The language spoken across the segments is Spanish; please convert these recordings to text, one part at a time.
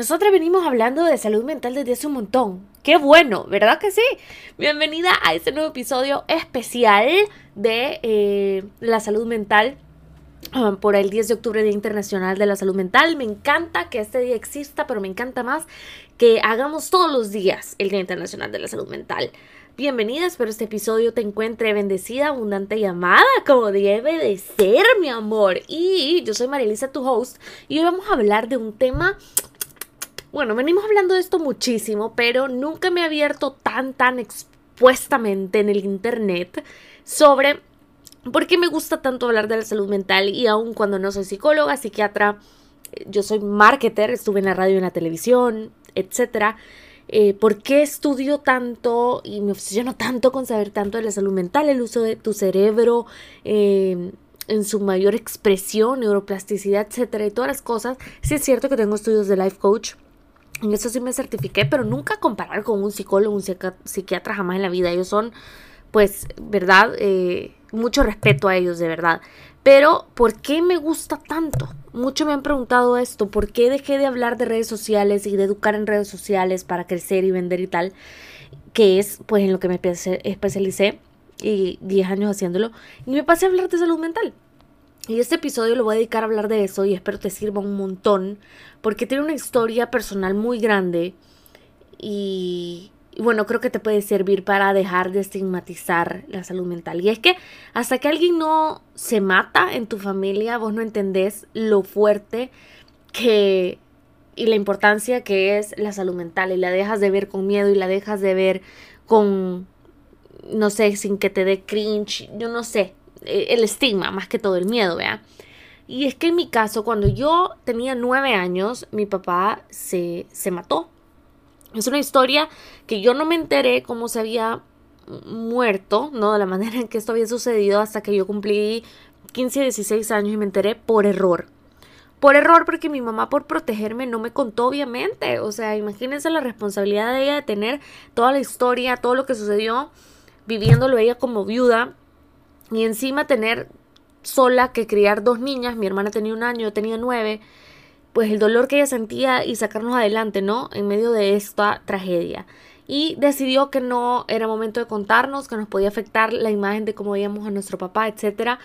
Nosotros venimos hablando de salud mental desde hace un montón. Qué bueno, ¿verdad que sí? Bienvenida a este nuevo episodio especial de eh, la salud mental ah, por el 10 de octubre, Día Internacional de la Salud Mental. Me encanta que este día exista, pero me encanta más que hagamos todos los días el Día Internacional de la Salud Mental. Bienvenida, espero este episodio te encuentre bendecida, abundante y amada, como debe de ser, mi amor. Y yo soy Marilisa, tu host, y hoy vamos a hablar de un tema bueno, venimos hablando de esto muchísimo, pero nunca me he abierto tan, tan expuestamente en el Internet sobre por qué me gusta tanto hablar de la salud mental y aun cuando no soy psicóloga, psiquiatra, yo soy marketer, estuve en la radio y en la televisión, etcétera. Eh, ¿Por qué estudio tanto y me obsesiono tanto con saber tanto de la salud mental, el uso de tu cerebro eh, en su mayor expresión, neuroplasticidad, etcétera, y todas las cosas? Sí es cierto que tengo estudios de life coach. En eso sí me certifiqué, pero nunca comparar con un psicólogo, un psiquiatra jamás en la vida. Ellos son, pues, ¿verdad? Eh, mucho respeto a ellos, de verdad. Pero, ¿por qué me gusta tanto? Muchos me han preguntado esto, ¿por qué dejé de hablar de redes sociales y de educar en redes sociales para crecer y vender y tal? Que es pues en lo que me especialicé y 10 años haciéndolo. Y me pasé a hablar de salud mental. Y este episodio lo voy a dedicar a hablar de eso y espero te sirva un montón porque tiene una historia personal muy grande y, bueno, creo que te puede servir para dejar de estigmatizar la salud mental. Y es que hasta que alguien no se mata en tu familia, vos no entendés lo fuerte que y la importancia que es la salud mental y la dejas de ver con miedo y la dejas de ver con, no sé, sin que te dé cringe, yo no sé, el estigma más que todo el miedo, ¿vea? Y es que en mi caso, cuando yo tenía nueve años, mi papá se, se mató es una historia que yo no me enteré cómo se había muerto, ¿no? De la manera en que esto había sucedido hasta que yo cumplí 15, 16 años y me enteré por error. Por error porque mi mamá por protegerme no me contó obviamente. O sea, imagínense la responsabilidad de ella de tener toda la historia, todo lo que sucedió, viviéndolo ella como viuda y encima tener sola que criar dos niñas. Mi hermana tenía un año, yo tenía nueve pues el dolor que ella sentía y sacarnos adelante, ¿no? En medio de esta tragedia. Y decidió que no era momento de contarnos, que nos podía afectar la imagen de cómo veíamos a nuestro papá, etcétera.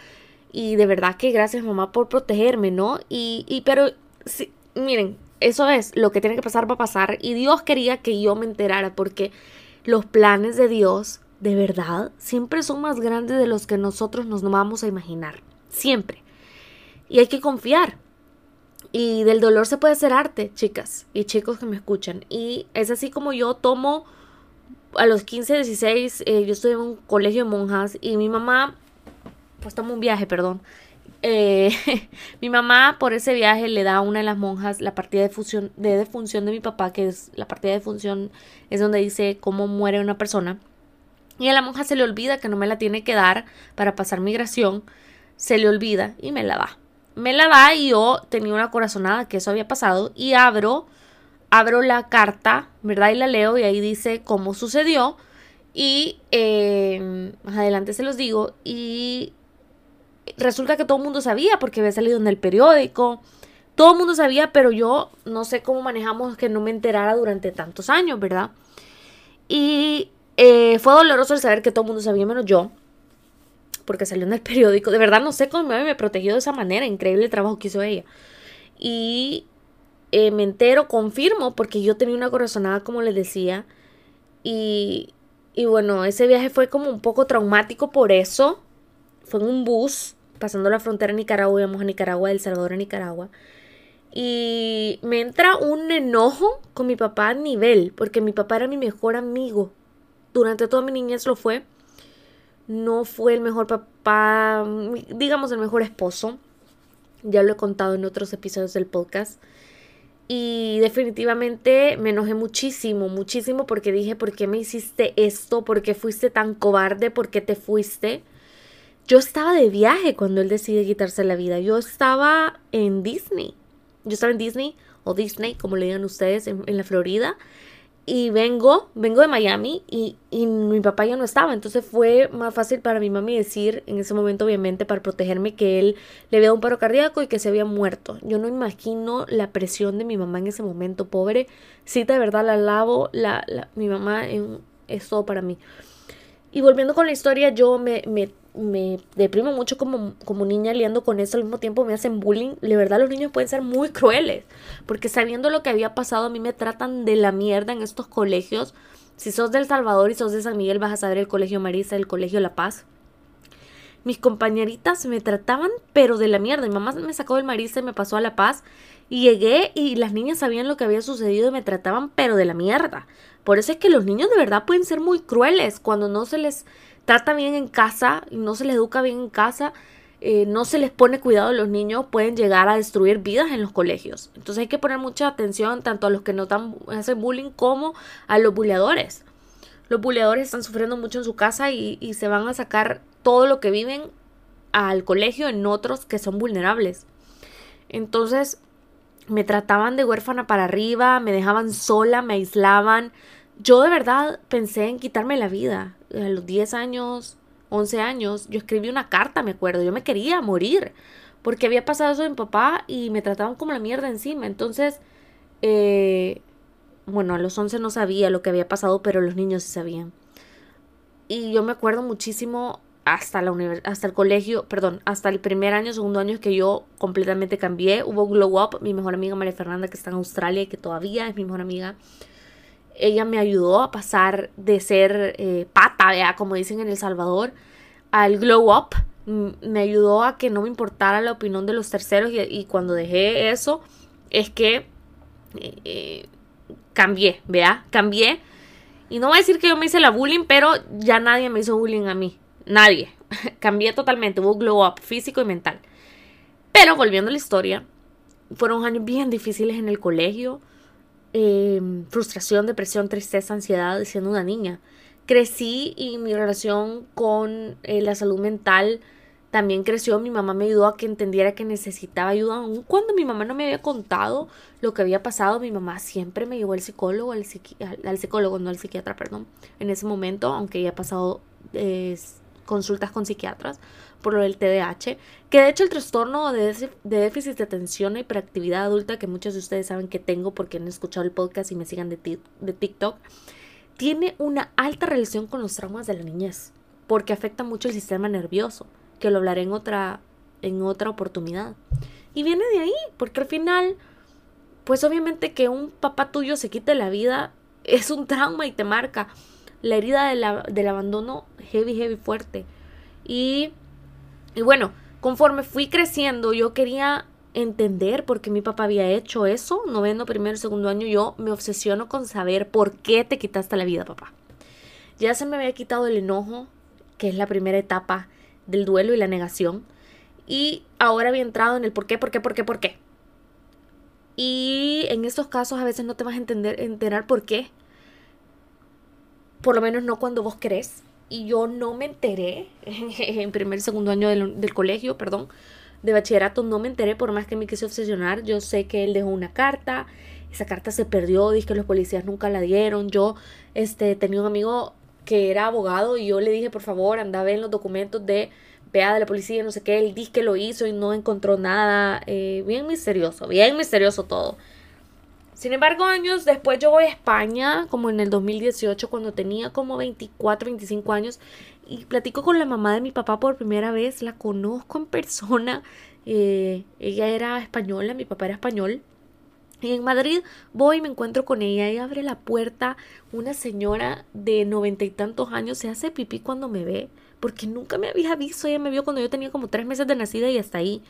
Y de verdad que gracias mamá por protegerme, ¿no? Y, y pero, sí, miren, eso es lo que tiene que pasar para pasar. Y Dios quería que yo me enterara porque los planes de Dios, de verdad, siempre son más grandes de los que nosotros nos vamos a imaginar. Siempre. Y hay que confiar. Y del dolor se puede hacer arte, chicas y chicos que me escuchan. Y es así como yo tomo a los 15, 16, eh, yo estoy en un colegio de monjas y mi mamá, pues tomo un viaje, perdón. Eh, mi mamá por ese viaje le da a una de las monjas la partida de, de defunción de mi papá, que es la partida de defunción, es donde dice cómo muere una persona. Y a la monja se le olvida que no me la tiene que dar para pasar migración, se le olvida y me la da me la da y yo tenía una corazonada que eso había pasado y abro, abro la carta, ¿verdad? Y la leo y ahí dice cómo sucedió y eh, más adelante se los digo y resulta que todo el mundo sabía porque había salido en el periódico, todo el mundo sabía, pero yo no sé cómo manejamos que no me enterara durante tantos años, ¿verdad? Y eh, fue doloroso el saber que todo mundo sabía menos yo porque salió en el periódico. De verdad no sé cómo me protegió de esa manera. Increíble el trabajo que hizo ella. Y eh, me entero, confirmo, porque yo tenía una corazonada, como les decía. Y, y bueno, ese viaje fue como un poco traumático por eso. Fue en un bus, pasando la frontera en Nicaragua, íbamos a Nicaragua, El Salvador a Nicaragua. Y me entra un enojo con mi papá a nivel, porque mi papá era mi mejor amigo. Durante toda mi niñez lo fue no fue el mejor papá, digamos el mejor esposo. Ya lo he contado en otros episodios del podcast. Y definitivamente me enojé muchísimo, muchísimo porque dije, ¿por qué me hiciste esto? ¿Por qué fuiste tan cobarde? ¿Por qué te fuiste? Yo estaba de viaje cuando él decide quitarse la vida. Yo estaba en Disney. Yo estaba en Disney o Disney, como le digan ustedes, en, en la Florida. Y vengo, vengo de Miami y, y, mi papá ya no estaba. Entonces fue más fácil para mi mami decir en ese momento, obviamente, para protegerme, que él le había dado un paro cardíaco y que se había muerto. Yo no imagino la presión de mi mamá en ese momento, pobre. Sí, de verdad la lavo. La, mi mamá es todo para mí. Y volviendo con la historia, yo me me deprimo mucho como, como niña liando con eso, al mismo tiempo me hacen bullying. De verdad los niños pueden ser muy crueles, porque sabiendo lo que había pasado, a mí me tratan de la mierda en estos colegios. Si sos del Salvador y sos de San Miguel, vas a saber el Colegio Marisa, el Colegio La Paz. Mis compañeritas me trataban, pero de la mierda. Mi mamá me sacó del Marisa y me pasó a La Paz. Y llegué y las niñas sabían lo que había sucedido y me trataban, pero de la mierda. Por eso es que los niños de verdad pueden ser muy crueles cuando no se les trata bien en casa no se les educa bien en casa, eh, no se les pone cuidado a los niños, pueden llegar a destruir vidas en los colegios. Entonces hay que poner mucha atención tanto a los que no dan, hacen bullying como a los buleadores. Los buleadores están sufriendo mucho en su casa y se van a sacar todo lo que viven al colegio en otros que son vulnerables. Entonces me trataban de huérfana para arriba, me dejaban sola, me aislaban. Yo de verdad pensé en quitarme la vida a los 10 años, 11 años, yo escribí una carta, me acuerdo, yo me quería morir, porque había pasado eso de mi papá y me trataban como la mierda encima. Entonces, eh, bueno, a los 11 no sabía lo que había pasado, pero los niños sí sabían. Y yo me acuerdo muchísimo hasta la hasta el colegio, perdón, hasta el primer año, segundo año que yo completamente cambié. Hubo glow up, mi mejor amiga María Fernanda que está en Australia y que todavía es mi mejor amiga ella me ayudó a pasar de ser eh, pata, como dicen en El Salvador, al glow up. Me ayudó a que no me importara la opinión de los terceros y, cuando dejé eso es que eh, eh, cambié, vea, cambié. Y no voy a decir que yo me hice la bullying, pero ya nadie me hizo bullying a mí. Nadie. cambié totalmente. Hubo glow up físico y mental. Pero volviendo a la historia, fueron años bien difíciles en el colegio Em, frustración, depresión, tristeza, ansiedad siendo una niña. Crecí y mi relación con eh, la salud mental también creció. Mi mamá me ayudó a que entendiera que necesitaba ayuda. Aun cuando mi mamá no me había contado lo que había pasado, mi mamá siempre me llevó al psicólogo, al, psicólogo, no al psiquiatra, perdón, en ese momento, aunque ya ha pasado consultas con psiquiatras por lo del TDAH, que de hecho el trastorno de, déficit de atención y hiperactividad adulta, que muchos de ustedes saben que tengo porque han escuchado el podcast y me sigan de, de TikTok, tiene una alta relación con los traumas de la niñez, porque afecta mucho el sistema nervioso, que lo hablaré en otra, en otra oportunidad. Y viene de ahí, porque al final, pues obviamente que un papá tuyo se quite la vida es un trauma y te marca la herida del abandono heavy, heavy fuerte. Y y bueno, conforme fui creciendo, yo quería entender por qué mi papá había hecho eso. Noveno, primero, segundo año, yo me obsesiono con saber por qué te quitaste la vida, papá. Ya se me había quitado el enojo, que es la primera etapa del duelo y la negación. Y ahora había entrado en el por qué, por qué, por qué, por qué. Y en estos casos a veces no te vas a entender, enterar por qué. Por lo menos no cuando vos querés y yo no me enteré en primer segundo año del, colegio, perdón, de bachillerato, no me enteré por más que me quise obsesionar. Yo sé que él dejó una carta, esa carta se perdió, dije que los policías nunca la dieron. Yo este, tenía un amigo que era abogado y yo le dije, por favor, anda a ver los documentos de vea de la policía, no sé qué, él dice que lo hizo y no encontró nada. Eh, bien misterioso, bien misterioso todo. Sin embargo, años después yo voy a España, como en el 2018, cuando tenía como 24, 25 años, y platico con la mamá de mi papá por primera vez, la conozco en persona, eh, ella era española, mi papá era español. Y en Madrid voy y me encuentro con ella y abre la puerta una señora de noventa y tantos años, se hace pipí cuando me ve, porque nunca me había visto, ella me vio cuando yo tenía como tres meses de nacida y hasta ahí.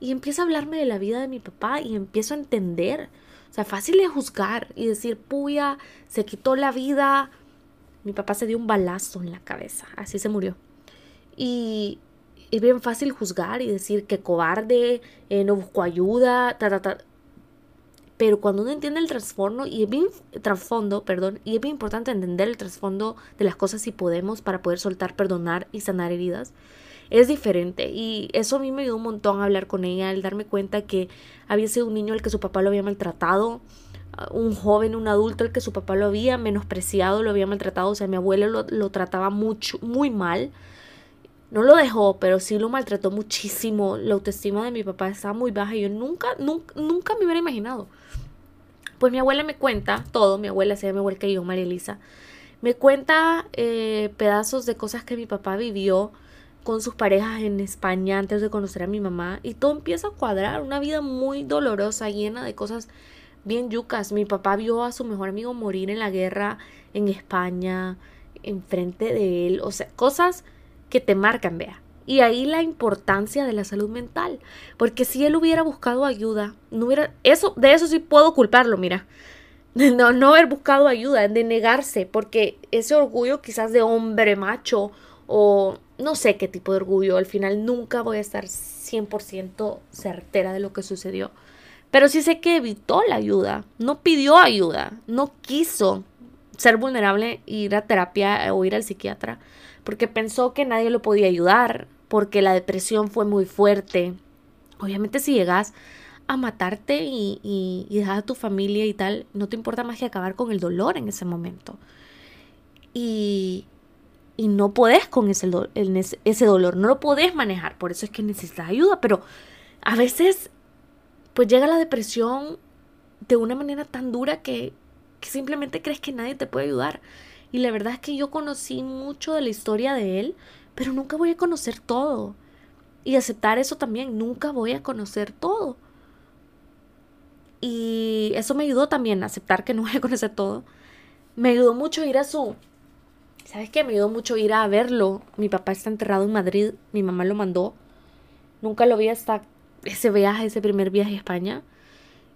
Y empieza a hablarme de la vida de mi papá y empiezo a entender o sea, fácil es juzgar y decir, puya, se quitó la vida. Mi papá se dio un balazo en la cabeza, así se murió. Y es bien fácil juzgar y decir que cobarde, eh, no buscó ayuda, ta, ta, ta. Pero cuando uno entiende el trasfondo, y es bien, trasfondo, perdón, y es bien importante entender el trasfondo de las cosas si podemos para poder soltar, perdonar y sanar heridas, es diferente. Y eso a mí me ayudó un montón a hablar con ella, al darme cuenta que había sido un niño al que su papá lo había maltratado. era un joven, un adulto, el que su papá lo había menospreciado, lo había maltratado. O sea, mi abuelo lo, lo trataba mucho, muy mal. No lo dejó, pero sí lo maltrató muchísimo. La autoestima de mi papá estaba muy baja y yo nunca, nunca, nunca me hubiera imaginado. Pues mi abuela me cuenta todo, mi abuela se llama igual que yo, María Elisa. Me cuenta eh, pedazos de cosas que mi papá vivió con sus parejas en España antes de conocer a mi mamá y todo empieza a cuadrar, una vida muy dolorosa, llena de cosas bien yucas. Mi papá vio a su mejor amigo morir en la guerra en España, enfrente de él, o sea, cosas que te marcan, vea. Y ahí la importancia de la salud mental, porque si él hubiera buscado ayuda, no hubiera eso de eso sí puedo culparlo, mira. No, no haber buscado ayuda, de negarse, porque ese orgullo quizás de hombre macho o no sé qué tipo de orgullo, al final nunca voy a estar 100% certera de lo que sucedió. Pero sí sé que evitó la ayuda, no pidió ayuda, no quiso ser vulnerable, ir a terapia o ir al psiquiatra, porque pensó que nadie lo podía ayudar, porque la depresión fue muy fuerte. Obviamente si llegas a matarte y, y, dejar a tu familia y tal, no te importa más que acabar con el dolor en ese momento. Y, y no podés con ese, ese dolor, no lo podés manejar, por eso es que necesitas ayuda, pero a veces pues llega la depresión de una manera tan dura que, que simplemente crees que nadie te puede ayudar. Y la verdad es que yo conocí mucho de la historia de él, pero nunca voy a conocer todo. Y aceptar eso también, nunca voy a conocer todo. Y eso me ayudó también a aceptar que no voy a conocer todo. Me ayudó mucho ir a su... ¿Sabes qué? Me ayudó mucho ir a verlo. Mi papá está enterrado en Madrid, mi mamá lo mandó. Nunca lo vi hasta ese viaje, ese primer viaje a España.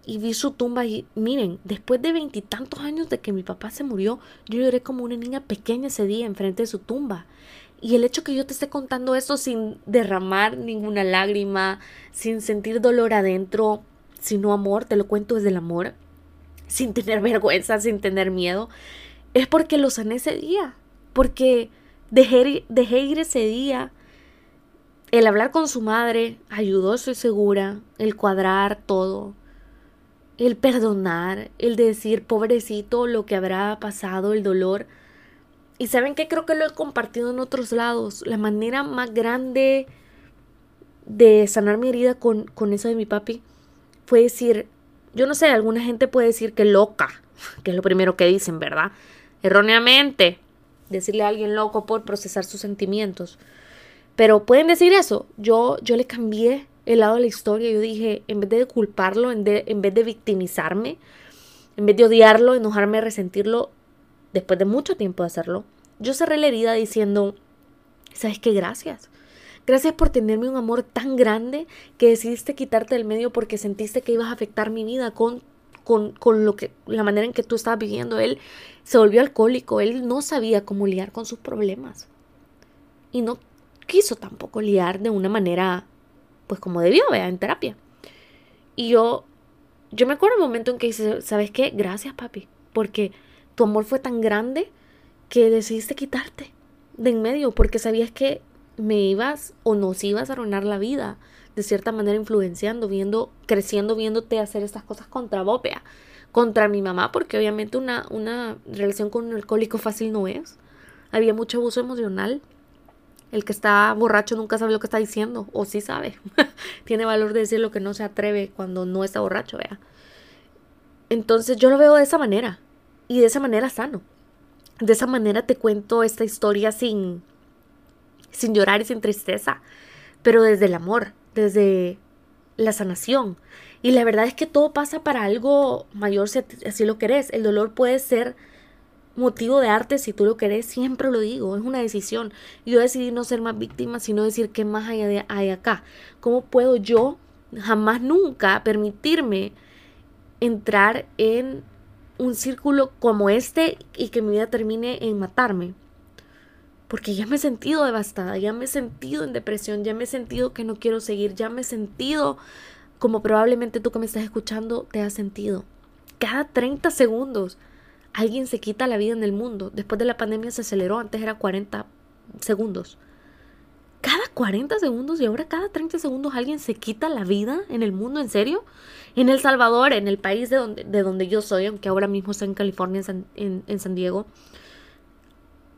Y vi su tumba y miren, después de veintitantos años de que mi papá se murió, yo lloré como una niña pequeña ese día enfrente de su tumba. Y el hecho que yo te esté contando eso sin derramar ninguna lágrima, sin sentir dolor adentro, sino amor, te lo cuento desde el amor, sin tener vergüenza, sin tener miedo, es porque lo sané ese día, porque dejé, ir ese día. El hablar con su madre ayudó, soy segura, el cuadrar todo, el perdonar, el decir, pobrecito, lo que habrá pasado, el dolor. Y saben que creo que lo he compartido en otros lados. La manera más grande de sanar mi herida con, con eso de mi papi fue decir, yo no sé, alguna gente puede decir que loca, que es lo primero que dicen, ¿verdad? Erróneamente, decirle a alguien loco por procesar sus sentimientos. Pero pueden decir eso. Yo, yo le cambié el lado de la historia. Yo dije, en vez de culparlo, en, en vez de victimizarme, en vez de odiarlo, enojarme, resentirlo, después de mucho tiempo de hacerlo, yo cerré la herida diciendo, ¿sabes qué? Gracias. Gracias por tenerme un amor tan grande que decidiste quitarte del medio porque sentiste que ibas a afectar mi vida con, con, con lo que, la manera en que tú estabas viviendo. Él se volvió alcohólico, él no sabía cómo lidiar con sus problemas. Y no quiso tampoco lidiar de una manera, pues como debió, vea, en terapia. Y yo, yo me acuerdo el momento en que dice, ¿sabes qué? Gracias, papi, porque tu amor fue tan grande que decidiste quitarte de en medio porque sabías que me ibas o nos ibas a arruinar la vida, de cierta manera influenciando, viendo, creciendo, viéndote hacer estas cosas contra Bopea, contra mi mamá, porque obviamente una, una relación con un alcohólico fácil no es. Había mucho abuso emocional. El que está borracho nunca sabe lo que está diciendo, o sí sabe. Tiene valor de decir lo que no se atreve cuando no está borracho, vea. Entonces yo lo veo de esa manera, y de esa manera sano. De esa manera te cuento esta historia sin, sin llorar y sin tristeza, pero desde el amor, desde la sanación. Y la verdad es que todo pasa para algo mayor si así lo querés. El dolor puede ser motivo de arte si tú lo querés, siempre lo digo, es una decisión. Yo decidí no ser más víctima, sino decir qué más hay, de, hay acá. ¿Cómo puedo yo jamás nunca permitirme entrar en un círculo como este y que mi vida termine en matarme? porque ya me he sentido devastada, ya me he sentido en depresión, ya me he sentido que no quiero seguir, ya me he sentido como probablemente tú que me estás escuchando te has sentido. Cada 30 segundos alguien se quita la vida en el mundo. Después de la pandemia se aceleró, antes era 40 segundos. Cada 40 segundos y ahora cada 30 segundos alguien se quita la vida en el mundo, ¿en serio? En El Salvador, en el país de donde, de donde yo soy, aunque ahora mismo estoy en California, en San, Diego,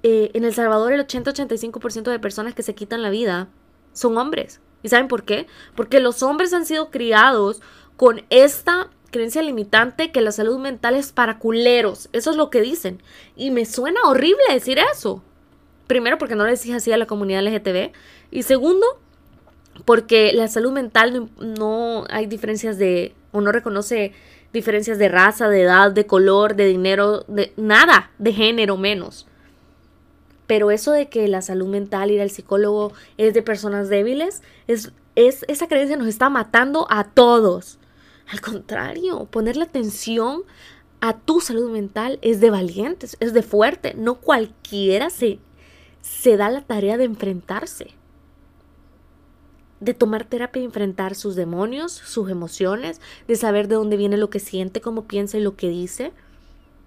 eh, en El Salvador el 80-85% de personas que se quitan la vida son hombres. ¿Y saben por qué? Porque los hombres han sido criados con esta creencia limitante que la salud mental es para culeros. Eso es lo que dicen. Y me suena horrible decir eso. Primero, porque no le decís así a la comunidad LGTB. Y segundo, porque la salud mental no, hay diferencias de, o no reconoce diferencias de raza, de edad, de color, de dinero, de nada, de género menos. Pero eso de que la salud mental, ir al psicólogo es de personas débiles, es, es, esa creencia nos está matando a todos. Al contrario, ponerle atención a tu salud mental es de valientes, es de fuerte. No cualquiera se, se da la tarea de enfrentarse. De tomar terapia y enfrentar sus demonios, sus emociones, de saber de dónde viene lo que siente, cómo piensa y lo que dice,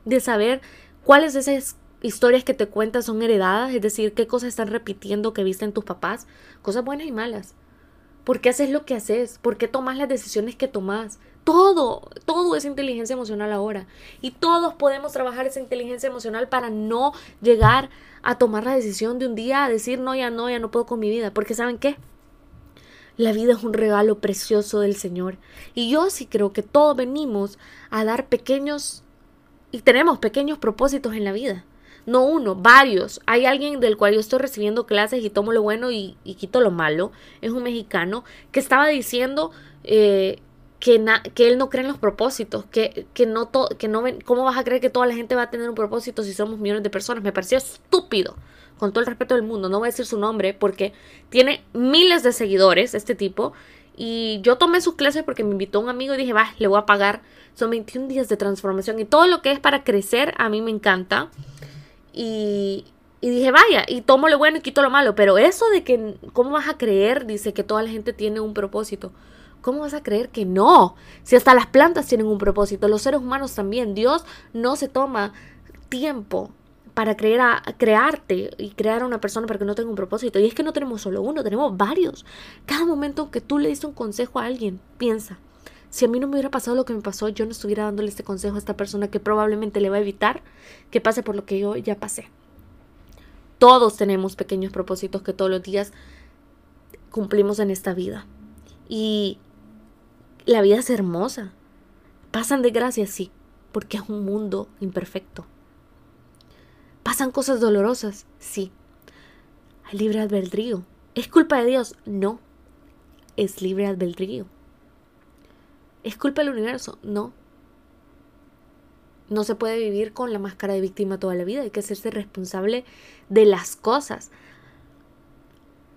de saber cuáles de esas historias que te cuentas son heredadas, es decir, qué cosas están repitiendo que viste en tus papás, cosas buenas y malas. ¿Por qué haces lo que haces? ¿Por qué tomas las decisiones que tomas? Todo, todo es inteligencia emocional ahora. Y todos podemos trabajar esa inteligencia emocional para no llegar a tomar la decisión de un día a decir, no, ya no, ya no puedo con mi vida. Porque ¿saben qué? La vida es un regalo precioso del Señor. Y yo sí creo que todos venimos a dar pequeños, y tenemos pequeños propósitos en la vida no uno, varios. Hay alguien del cual yo estoy recibiendo clases y tomo lo bueno y, quito lo malo. Es un mexicano que estaba diciendo eh, que, que él no cree en los propósitos, que, que no que no ven, ¿cómo vas a creer que toda la gente va a tener un propósito si somos millones de personas? Me pareció estúpido, con todo el respeto del mundo, no voy a decir su nombre porque tiene miles de seguidores este tipo y yo tomé sus clases porque me invitó un amigo y dije, va, le voy a pagar. Son 21 días de transformación y todo lo que es para crecer a mí me encanta. Y, dije, vaya, y tomo lo bueno y quito lo malo. Pero eso de que, ¿cómo vas a creer? Dice que toda la gente tiene un propósito. ¿Cómo vas a creer que no? Si hasta las plantas tienen un propósito, los seres humanos también. Dios no se toma tiempo para creer a, crearte y crear a una persona para que no tenga un propósito. Y es que no tenemos solo uno, tenemos varios. Cada momento que tú le diste un consejo a alguien, piensa, si a mí no me hubiera pasado lo que me pasó, yo no estuviera dándole este consejo a esta persona que probablemente le va a evitar que pase por lo que yo ya pasé. Todos tenemos pequeños propósitos que todos los días cumplimos en esta vida. Y la vida es hermosa. Pasan desgracias, sí, porque es un mundo imperfecto. Pasan cosas dolorosas, sí. Hay libre albedrío. ¿Es culpa de Dios? No. Es libre albedrío. ¿Es culpa del universo? No. No se puede vivir con la máscara de víctima toda la vida, hay que hacerse responsable de las cosas.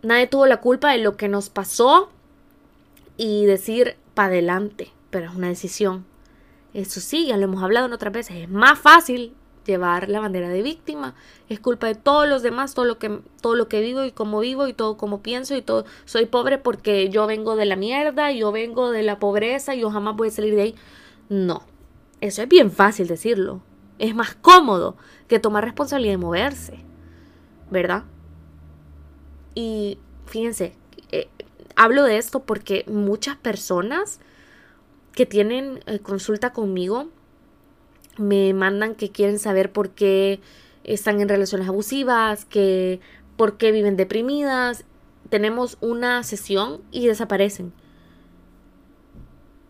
Nadie tuvo la culpa de lo que nos pasó y decir para adelante, pero es una decisión. Eso sí, ya lo hemos hablado en otras veces, es más fácil llevar la bandera de víctima. Es culpa de todos los demás, todo lo que, todo lo que vivo y cómo vivo y todo como pienso y todo. Soy pobre porque yo vengo de la mierda, yo vengo de la pobreza y yo jamás voy a salir de ahí. No, eso es bien fácil decirlo. Es más cómodo que tomar responsabilidad de moverse, ¿verdad? Y fíjense, eh, hablo de esto porque muchas personas que tienen eh, consulta conmigo me mandan que quieren saber por qué están en relaciones abusivas, que por qué viven deprimidas. Tenemos una sesión y desaparecen.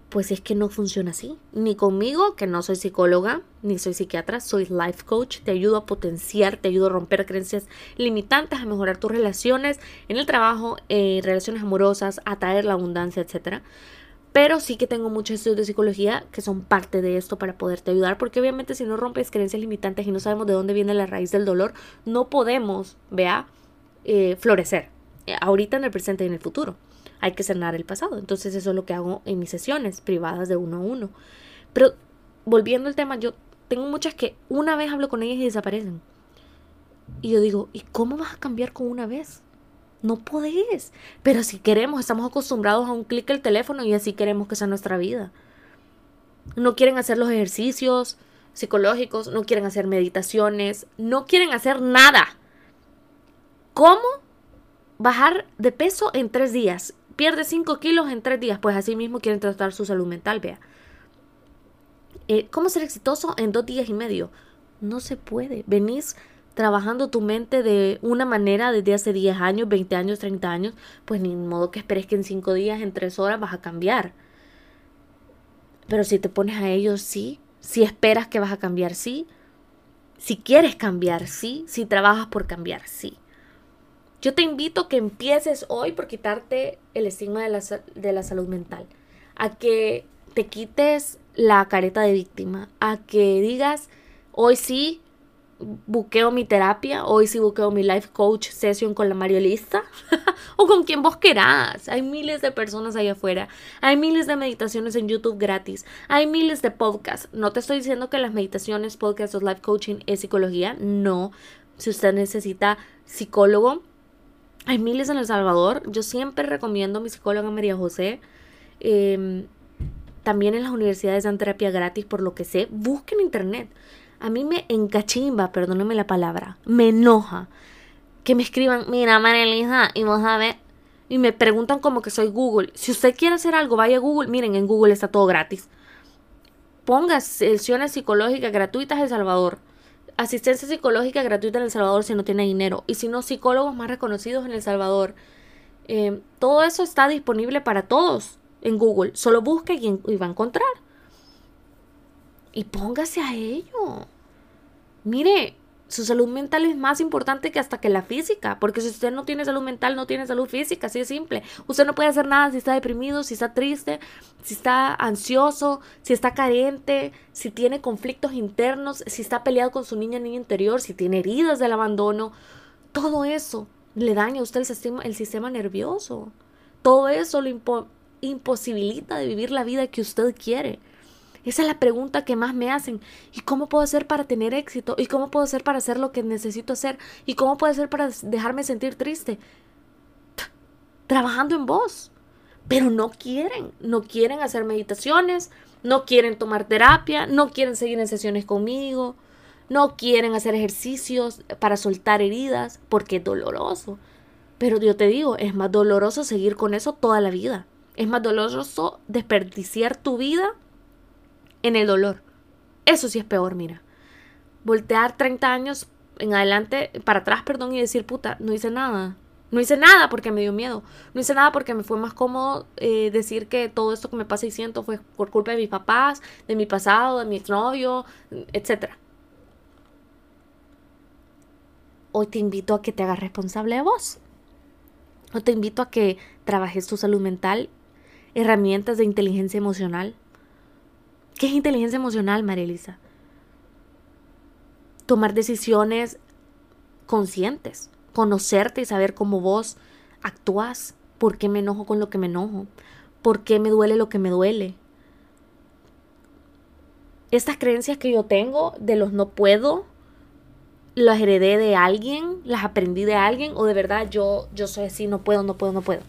Pues es que no funciona así. Ni conmigo, que no soy psicóloga, ni soy psiquiatra, soy life coach. Te ayudo a potenciar, te ayudo a romper creencias limitantes, a mejorar tus relaciones en el trabajo, eh, relaciones amorosas, a traer la abundancia, etcétera. Pero sí que tengo muchos estudios de psicología que son parte de esto para poderte ayudar, porque obviamente si no rompes creencias limitantes y no sabemos de dónde viene la raíz del dolor, no podemos, vea, eh, florecer, eh, ahorita en el presente y en el futuro. Hay que sanar el pasado. Entonces eso es lo que hago en mis sesiones privadas de uno a uno. Pero volviendo al tema, yo tengo muchas que una vez hablo con ellas y desaparecen. Y yo digo, ¿y cómo vas a cambiar con una vez? No podés. Pero si queremos, estamos acostumbrados a un clic el teléfono y así queremos que sea nuestra vida. No quieren hacer los ejercicios psicológicos, no quieren hacer meditaciones, no quieren hacer nada. ¿Cómo bajar de peso en tres días? Pierde cinco kilos en tres días. Pues así mismo quieren tratar su salud mental, vea. eh, ¿cómo ser exitoso en dos días y medio? No se puede. Venís trabajando tu mente de una manera desde hace 10 años, 20 años, 30 años, pues ni modo que esperes que en 5 días, en 3 horas vas a cambiar. Pero si te pones a ellos, sí. Si esperas que vas a cambiar, sí. Si quieres cambiar, sí. Si trabajas por cambiar, sí. Yo te invito a que empieces hoy por quitarte el estigma de la, de la salud mental. A que te quites la careta de víctima. A que digas, hoy sí, buqueo mi terapia, hoy sí buqueo mi life coach session con la Mariolista o con quien vos querás. Hay miles de personas ahí afuera, hay miles de meditaciones en YouTube gratis, hay miles de podcasts. No te estoy diciendo que las meditaciones, podcasts o life coaching es psicología, no. Si usted necesita psicólogo, hay miles en El Salvador. Yo siempre recomiendo a mi psicóloga María José. Em, también en las universidades dan terapia gratis, por lo que sé. Busquen internet. A mí me encachimba, perdóneme la palabra, me enoja que me escriban, mira, María y vos sabes, y me preguntan como que soy Google. Si usted quiere hacer algo, vaya a Google. Miren, en Google está todo gratis. Ponga sesiones psicológicas gratuitas en El Salvador. Asistencia psicológica gratuita en El Salvador si no tiene dinero. Y si no, psicólogos más reconocidos en El Salvador. Eh, todo eso está disponible para todos en Google. Solo busque y va a encontrar. Y póngase a ello. Mire, su salud mental es más importante que hasta que la física, porque si usted no tiene salud mental, no tiene salud física, así de simple. Usted no puede hacer nada si está deprimido, si está triste, si está ansioso, si está carente, si tiene conflictos internos, si está peleado con su niña niño interior, si tiene heridas del abandono. Todo eso le daña a usted el sistema, el sistema nervioso. Todo eso lo imposibilita de vivir la vida que usted quiere. Esa es la pregunta que más me hacen. ¿Y cómo puedo hacer para tener éxito? ¿Y cómo puedo hacer para hacer lo que necesito hacer? ¿Y cómo puedo hacer para dejarme sentir triste? Trabajando en vos. Pero no quieren, no quieren hacer meditaciones, no quieren tomar terapia, no quieren seguir en sesiones conmigo, no quieren hacer ejercicios para soltar heridas porque es doloroso. Pero yo te digo, es más doloroso seguir con eso toda la vida. Es más doloroso desperdiciar tu vida en el dolor. Eso sí es peor, mira. Voltear 30 años en adelante, para atrás, perdón, y decir, puta, no hice nada. No hice nada porque me dio miedo. No hice nada porque me fue más cómodo eh, decir que todo esto que me pasa y siento fue por culpa de mis papás, de mi pasado, de mi exnovio, etc. Hoy te invito a que te hagas responsable de vos. Hoy te invito a que trabajes tu salud mental, herramientas de inteligencia emocional, ¿Qué es inteligencia emocional, María Elisa? Tomar decisiones conscientes, conocerte y saber cómo vos actúas, por qué me enojo con lo que me enojo, por qué me duele lo que me duele. Estas creencias que yo tengo de los no puedo, las heredé de alguien, las aprendí de alguien o de verdad yo, yo soy así, no puedo, no puedo, no puedo.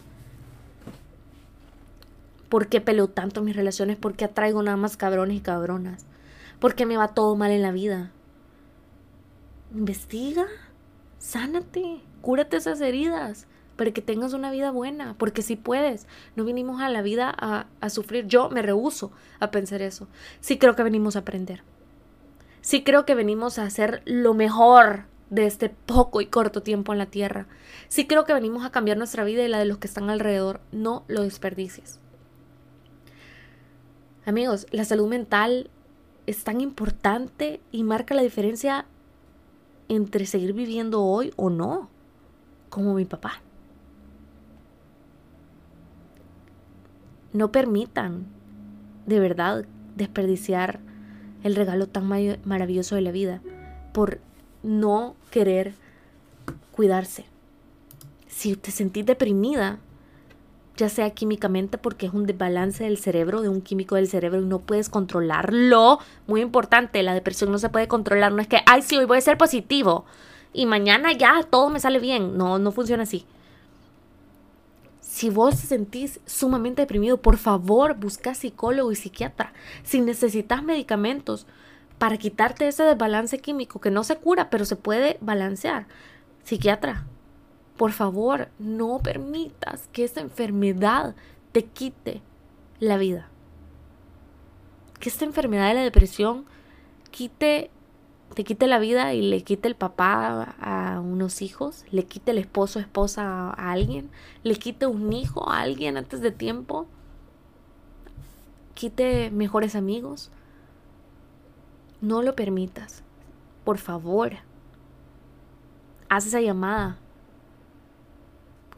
¿Por qué peleo tanto mis relaciones? ¿Por qué atraigo nada más cabrones y cabronas? ¿Por qué me va todo mal en la vida? Investiga, sánate, cúrate esas heridas para que tengas una vida buena, porque si puedes, no vinimos a la vida a, a sufrir. Yo me rehuso a pensar eso. Sí creo que venimos a aprender. Sí creo que venimos a hacer lo mejor de este poco y corto tiempo en la tierra. Sí creo que venimos a cambiar nuestra vida y la de los que están alrededor. No lo desperdicies. Amigos, la salud mental es tan importante y marca la diferencia entre seguir viviendo hoy o no, como mi papá. No permitan, de verdad, desperdiciar el regalo tan maravilloso de la vida por no querer cuidarse. Si te sentís deprimida, ya sea químicamente porque es un desbalance del cerebro, de un químico del cerebro y no puedes controlarlo. Muy importante, la depresión no se puede controlar, no es que, ay, sí, hoy voy a ser positivo y mañana ya todo me sale bien. No, no funciona así. Si vos te sentís sumamente deprimido, por favor, busca psicólogo y psiquiatra. Si necesitas medicamentos para quitarte ese desbalance químico que no se cura, pero se puede balancear, psiquiatra, por favor, no permitas que esa enfermedad te quite la vida. que esta enfermedad de la depresión quite, te quite la vida y le quite el papá a unos hijos, le quite el esposo o esposa a alguien, le quite un hijo a alguien antes de tiempo, quite mejores amigos. No lo permitas. Por favor. Haz esa llamada.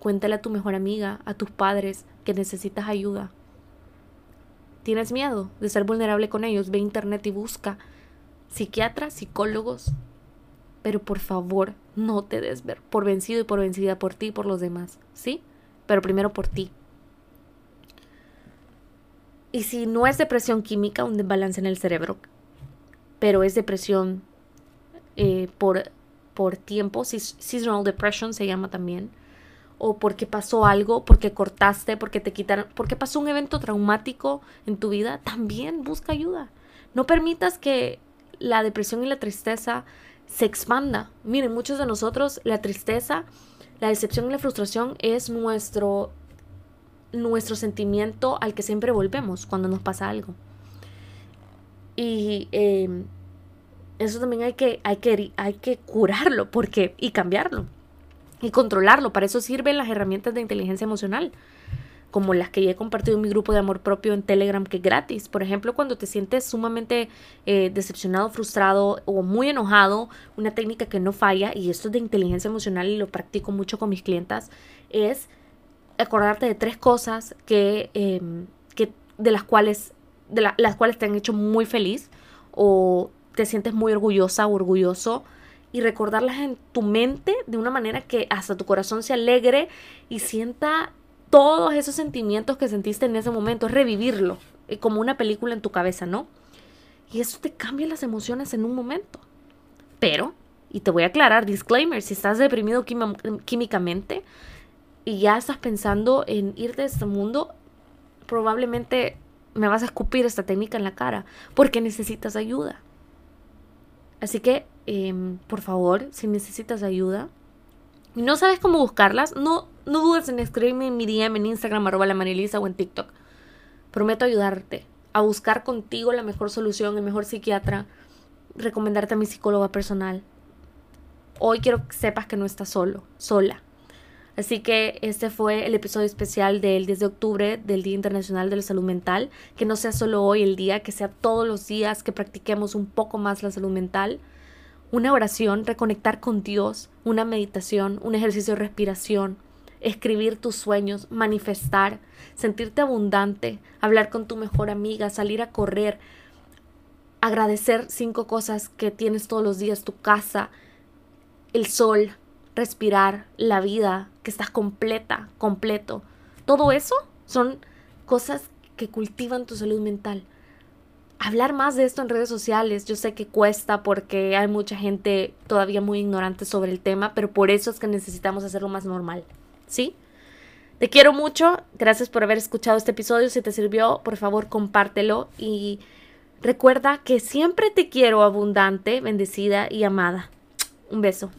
Cuéntale a tu mejor amiga, a tus padres que necesitas ayuda. ¿Tienes miedo de ser vulnerable con ellos? Ve a internet y busca psiquiatras, psicólogos. Pero por favor, no te des por vencido y por vencida por ti y por los demás, ¿sí? Pero primero por ti. Y si no es depresión química, un desbalance en el cerebro, pero es depresión eh, por, por tiempo, seasonal depression se llama también, o porque pasó algo, porque cortaste, porque te quitaron, porque pasó un evento traumático en tu vida, también busca ayuda. No permitas que la depresión y la tristeza se expanda. Miren, muchos de nosotros la tristeza, la decepción y la frustración es nuestro nuestro sentimiento al que siempre volvemos cuando nos pasa algo. Y em, eso también hay que, hay, que, hay que curarlo porque, y cambiarlo y controlarlo. Para eso sirven las herramientas de inteligencia emocional, como las que ya he compartido en mi grupo de amor propio en Telegram, que es gratis. Por ejemplo, cuando te sientes sumamente eh, decepcionado, frustrado o muy enojado, una técnica que no falla, y esto es de inteligencia emocional y lo practico mucho con mis clientas, es acordarte de tres cosas que, em, que de las cuales de las cuales te han hecho muy feliz o te sientes muy orgullosa o orgulloso y recordarlas en tu mente de una manera que hasta tu corazón se alegre y sienta todos esos sentimientos que sentiste en ese momento, es revivirlo, eh, como una película en tu cabeza, ¿no? Y eso te cambia las emociones en un momento. Pero, y te voy a aclarar, disclaimer, si estás deprimido químicamente y ya estás pensando en irte de este mundo, probablemente me vas a escupir esta técnica en la cara porque necesitas ayuda. Así que Em, por favor, si necesitas ayuda y no sabes cómo buscarlas, no, no dudes en escribirme en mi DM en Instagram, arroba la Marilisa o en TikTok. Prometo ayudarte a buscar contigo la mejor solución, el mejor psiquiatra, recomendarte a mi psicóloga personal. Hoy quiero que sepas que no estás solo, sola. Así que este fue el episodio especial del 10 de octubre del Día Internacional de la Salud Mental. Que no sea solo hoy el día, que sea todos los días que practiquemos un poco más la salud mental una oración, reconectar con Dios, una meditación, un ejercicio de respiración, escribir tus sueños, manifestar, sentirte abundante, hablar con tu mejor amiga, salir a correr, agradecer cinco cosas que tienes todos los días, tu casa, el sol, respirar, la vida, que estás completa, completo. Todo eso son cosas que cultivan tu salud mental hablar más de esto en redes sociales. Yo sé que cuesta porque hay mucha gente todavía muy ignorante sobre el tema, pero por eso es que necesitamos hacerlo más normal. ¿Sí? Te quiero mucho. Gracias por haber escuchado este episodio. Si te sirvió, por favor, compártelo y recuerda que siempre te quiero abundante, bendecida y amada. Un beso.